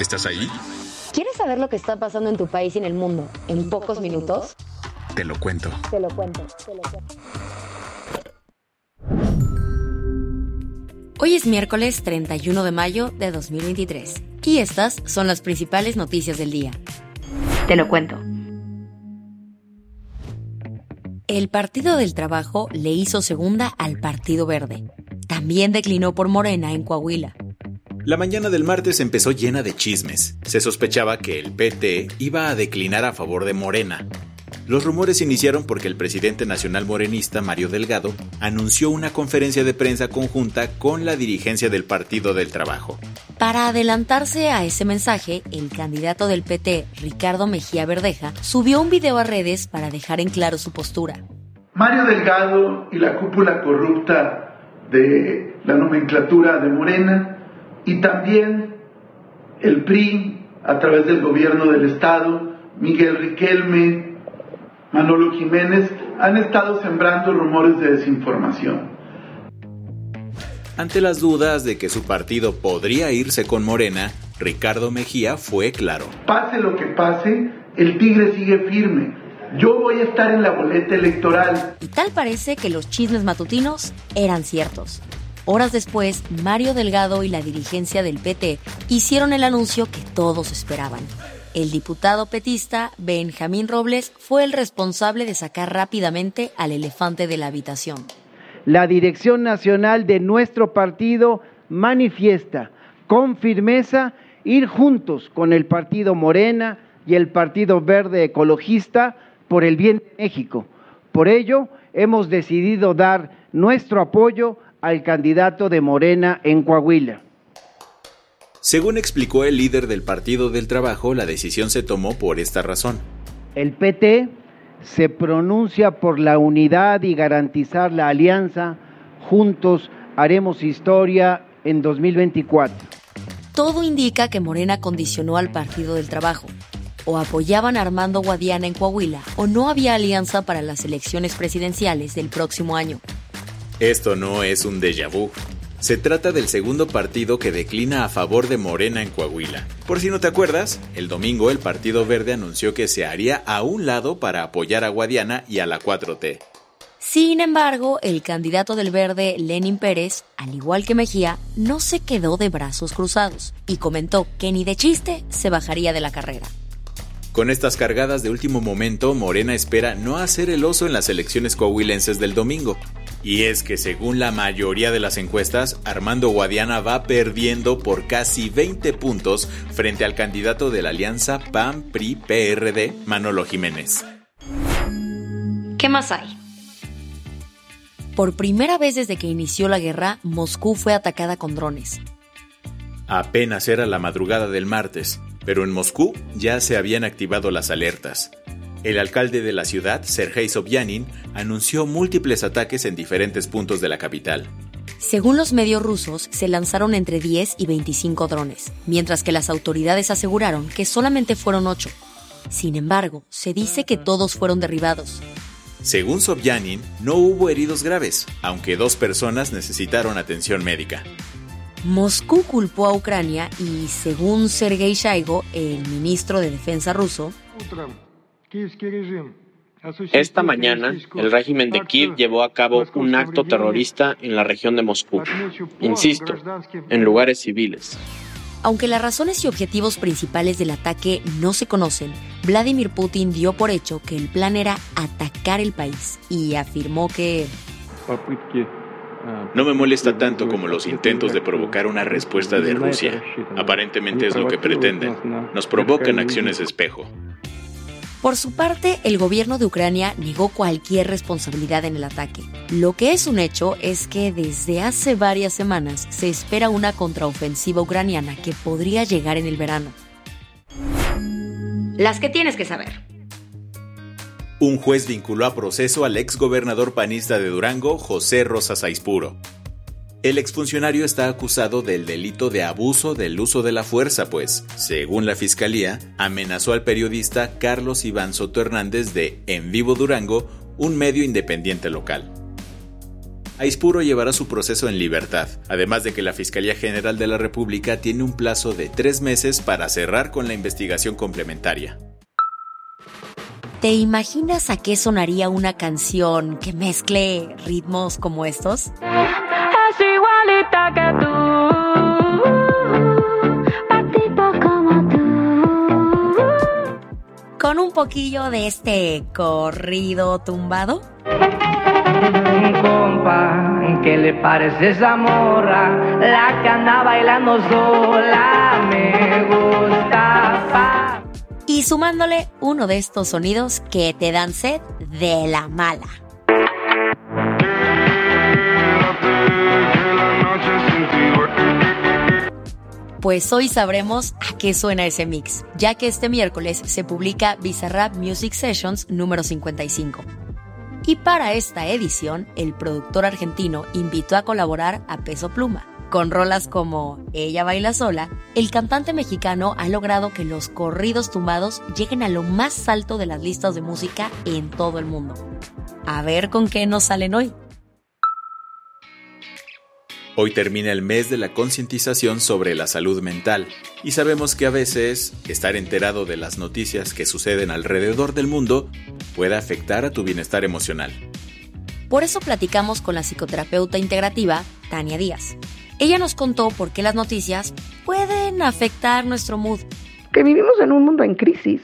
¿Estás ahí? ¿Quieres saber lo que está pasando en tu país y en el mundo en pocos minutos? Te lo cuento. Te lo cuento. Te lo cuento. Hoy es miércoles 31 de mayo de 2023 y estas son las principales noticias del día. Te lo cuento. El Partido del Trabajo le hizo segunda al Partido Verde. También declinó por Morena en Coahuila. La mañana del martes empezó llena de chismes. Se sospechaba que el PT iba a declinar a favor de Morena. Los rumores iniciaron porque el presidente nacional morenista, Mario Delgado, anunció una conferencia de prensa conjunta con la dirigencia del Partido del Trabajo. Para adelantarse a ese mensaje, el candidato del PT, Ricardo Mejía Verdeja, subió un video a redes para dejar en claro su postura. Mario Delgado y la cúpula corrupta de la nomenclatura de Morena y también el PRI a través del gobierno del Estado, Miguel Riquelme, Manolo Jiménez, han estado sembrando rumores de desinformación. Ante las dudas de que su partido podría irse con Morena, Ricardo Mejía fue claro. Pase lo que pase, el tigre sigue firme. Yo voy a estar en la boleta electoral. Y tal parece que los chismes matutinos eran ciertos. Horas después, Mario Delgado y la dirigencia del PT hicieron el anuncio que todos esperaban. El diputado petista Benjamín Robles fue el responsable de sacar rápidamente al elefante de la habitación. La dirección nacional de nuestro partido manifiesta con firmeza ir juntos con el partido Morena y el Partido Verde Ecologista por el bien de México. Por ello, hemos decidido dar nuestro apoyo al candidato de Morena en Coahuila. Según explicó el líder del Partido del Trabajo, la decisión se tomó por esta razón. El PT se pronuncia por la unidad y garantizar la alianza. Juntos haremos historia en 2024. Todo indica que Morena condicionó al Partido del Trabajo. O apoyaban a Armando Guadiana en Coahuila o no había alianza para las elecciones presidenciales del próximo año. Esto no es un déjà vu. Se trata del segundo partido que declina a favor de Morena en Coahuila. Por si no te acuerdas, el domingo el Partido Verde anunció que se haría a un lado para apoyar a Guadiana y a la 4T. Sin embargo, el candidato del Verde, Lenin Pérez, al igual que Mejía, no se quedó de brazos cruzados y comentó que ni de chiste se bajaría de la carrera. Con estas cargadas de último momento, Morena espera no hacer el oso en las elecciones coahuilenses del domingo. Y es que según la mayoría de las encuestas, Armando Guadiana va perdiendo por casi 20 puntos frente al candidato de la alianza PAN-PRI-PRD, Manolo Jiménez. ¿Qué más hay? Por primera vez desde que inició la guerra, Moscú fue atacada con drones. Apenas era la madrugada del martes, pero en Moscú ya se habían activado las alertas. El alcalde de la ciudad, Sergei Sobyanin, anunció múltiples ataques en diferentes puntos de la capital. Según los medios rusos, se lanzaron entre 10 y 25 drones, mientras que las autoridades aseguraron que solamente fueron 8. Sin embargo, se dice que todos fueron derribados. Según Sobyanin, no hubo heridos graves, aunque dos personas necesitaron atención médica. Moscú culpó a Ucrania y, según Sergei Shaigo, el ministro de Defensa ruso, esta mañana, el régimen de Kiev llevó a cabo un acto terrorista en la región de Moscú. Insisto, en lugares civiles. Aunque las razones y objetivos principales del ataque no se conocen, Vladimir Putin dio por hecho que el plan era atacar el país y afirmó que... No me molesta tanto como los intentos de provocar una respuesta de Rusia. Aparentemente es lo que pretenden. Nos provocan acciones espejo. Por su parte, el gobierno de Ucrania negó cualquier responsabilidad en el ataque. Lo que es un hecho es que desde hace varias semanas se espera una contraofensiva ucraniana que podría llegar en el verano. Las que tienes que saber. Un juez vinculó a proceso al ex gobernador panista de Durango, José Rosas Aispuro. El exfuncionario está acusado del delito de abuso del uso de la fuerza, pues, según la fiscalía, amenazó al periodista Carlos Iván Soto Hernández de En Vivo Durango, un medio independiente local. Aispuro llevará su proceso en libertad, además de que la Fiscalía General de la República tiene un plazo de tres meses para cerrar con la investigación complementaria. ¿Te imaginas a qué sonaría una canción que mezcle ritmos como estos? Que tú. como tú. Con un poquillo de este corrido tumbado. Compa, ¿qué le parece esa morra? La que anda bailando sola me gusta. Y sumándole uno de estos sonidos que te dan sed de la mala. Pues hoy sabremos a qué suena ese mix, ya que este miércoles se publica Bizarrap Music Sessions número 55. Y para esta edición, el productor argentino invitó a colaborar a Peso Pluma. Con rolas como Ella baila sola, el cantante mexicano ha logrado que los corridos tumbados lleguen a lo más alto de las listas de música en todo el mundo. A ver con qué nos salen hoy. Hoy termina el mes de la concientización sobre la salud mental y sabemos que a veces estar enterado de las noticias que suceden alrededor del mundo puede afectar a tu bienestar emocional. Por eso platicamos con la psicoterapeuta integrativa Tania Díaz. Ella nos contó por qué las noticias pueden afectar nuestro mood. Que vivimos en un mundo en crisis.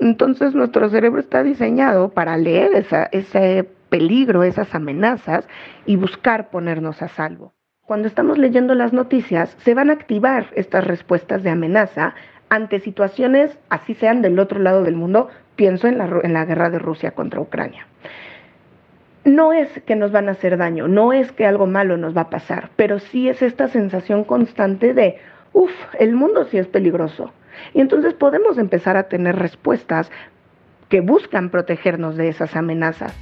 Entonces nuestro cerebro está diseñado para leer ese peligro, esas amenazas y buscar ponernos a salvo. Cuando estamos leyendo las noticias, se van a activar estas respuestas de amenaza ante situaciones, así sean del otro lado del mundo, pienso en la, guerra de Rusia contra Ucrania. No es que nos van a hacer daño, no es que algo malo nos va a pasar, pero sí es esta sensación constante de, uff, el mundo sí es peligroso. Y entonces podemos empezar a tener respuestas que buscan protegernos de esas amenazas.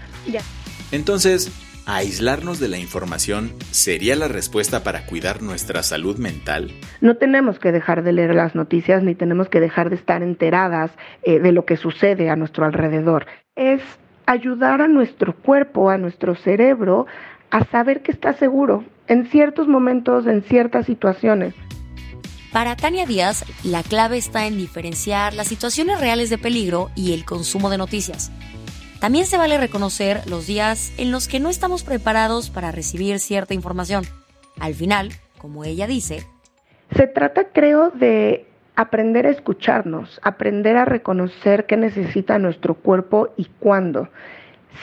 Entonces, ¿Aislarnos de la información sería la respuesta para cuidar nuestra salud mental? No tenemos que dejar de leer las noticias ni tenemos que dejar de estar enteradas eh, de lo que sucede a nuestro alrededor. Es ayudar a nuestro cuerpo, a nuestro cerebro, a saber que está seguro en ciertos momentos, en ciertas situaciones. Para Tania Díaz, la clave está en diferenciar las situaciones reales de peligro y el consumo de noticias. También se vale reconocer los días en los que no estamos preparados para recibir cierta información. Al final, como ella dice, se trata, creo, de aprender a escucharnos, aprender a reconocer qué necesita nuestro cuerpo y cuándo,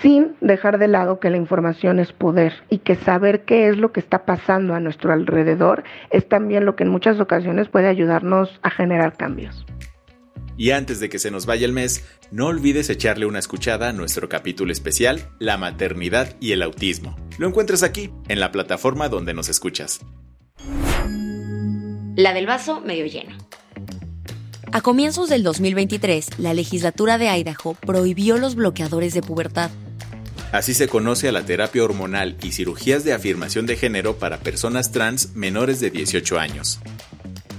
sin dejar de lado que la información es poder y que saber qué es lo que está pasando a nuestro alrededor es también lo que en muchas ocasiones puede ayudarnos a generar cambios. Y antes de que se nos vaya el mes, no olvides echarle una escuchada a nuestro capítulo especial, La maternidad y el autismo. Lo encuentras aquí, en la plataforma donde nos escuchas. La del vaso medio lleno. A comienzos del 2023, la legislatura de Idaho prohibió los bloqueadores de pubertad. Así se conoce a la terapia hormonal y cirugías de afirmación de género para personas trans menores de 18 años.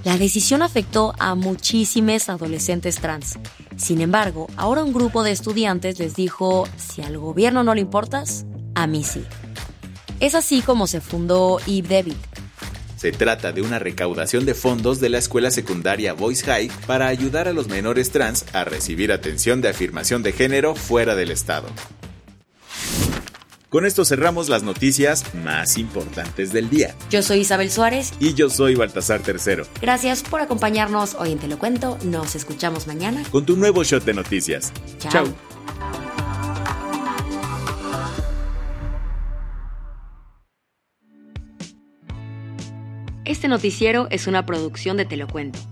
La decisión afectó a muchísimos adolescentes trans. Sin embargo, ahora un grupo de estudiantes les dijo, si al gobierno no le importas, a mí sí. Es así como se fundó David. Se trata de una recaudación de fondos de la escuela secundaria Voice High para ayudar a los menores trans a recibir atención de afirmación de género fuera del estado. Con esto cerramos las noticias más importantes del día. Yo soy Isabel Suárez. Y yo soy Baltasar Tercero. Gracias por acompañarnos hoy en Te lo Cuento. Nos escuchamos mañana. Con tu nuevo shot de noticias. Chao. Este noticiero es una producción de Te lo Cuento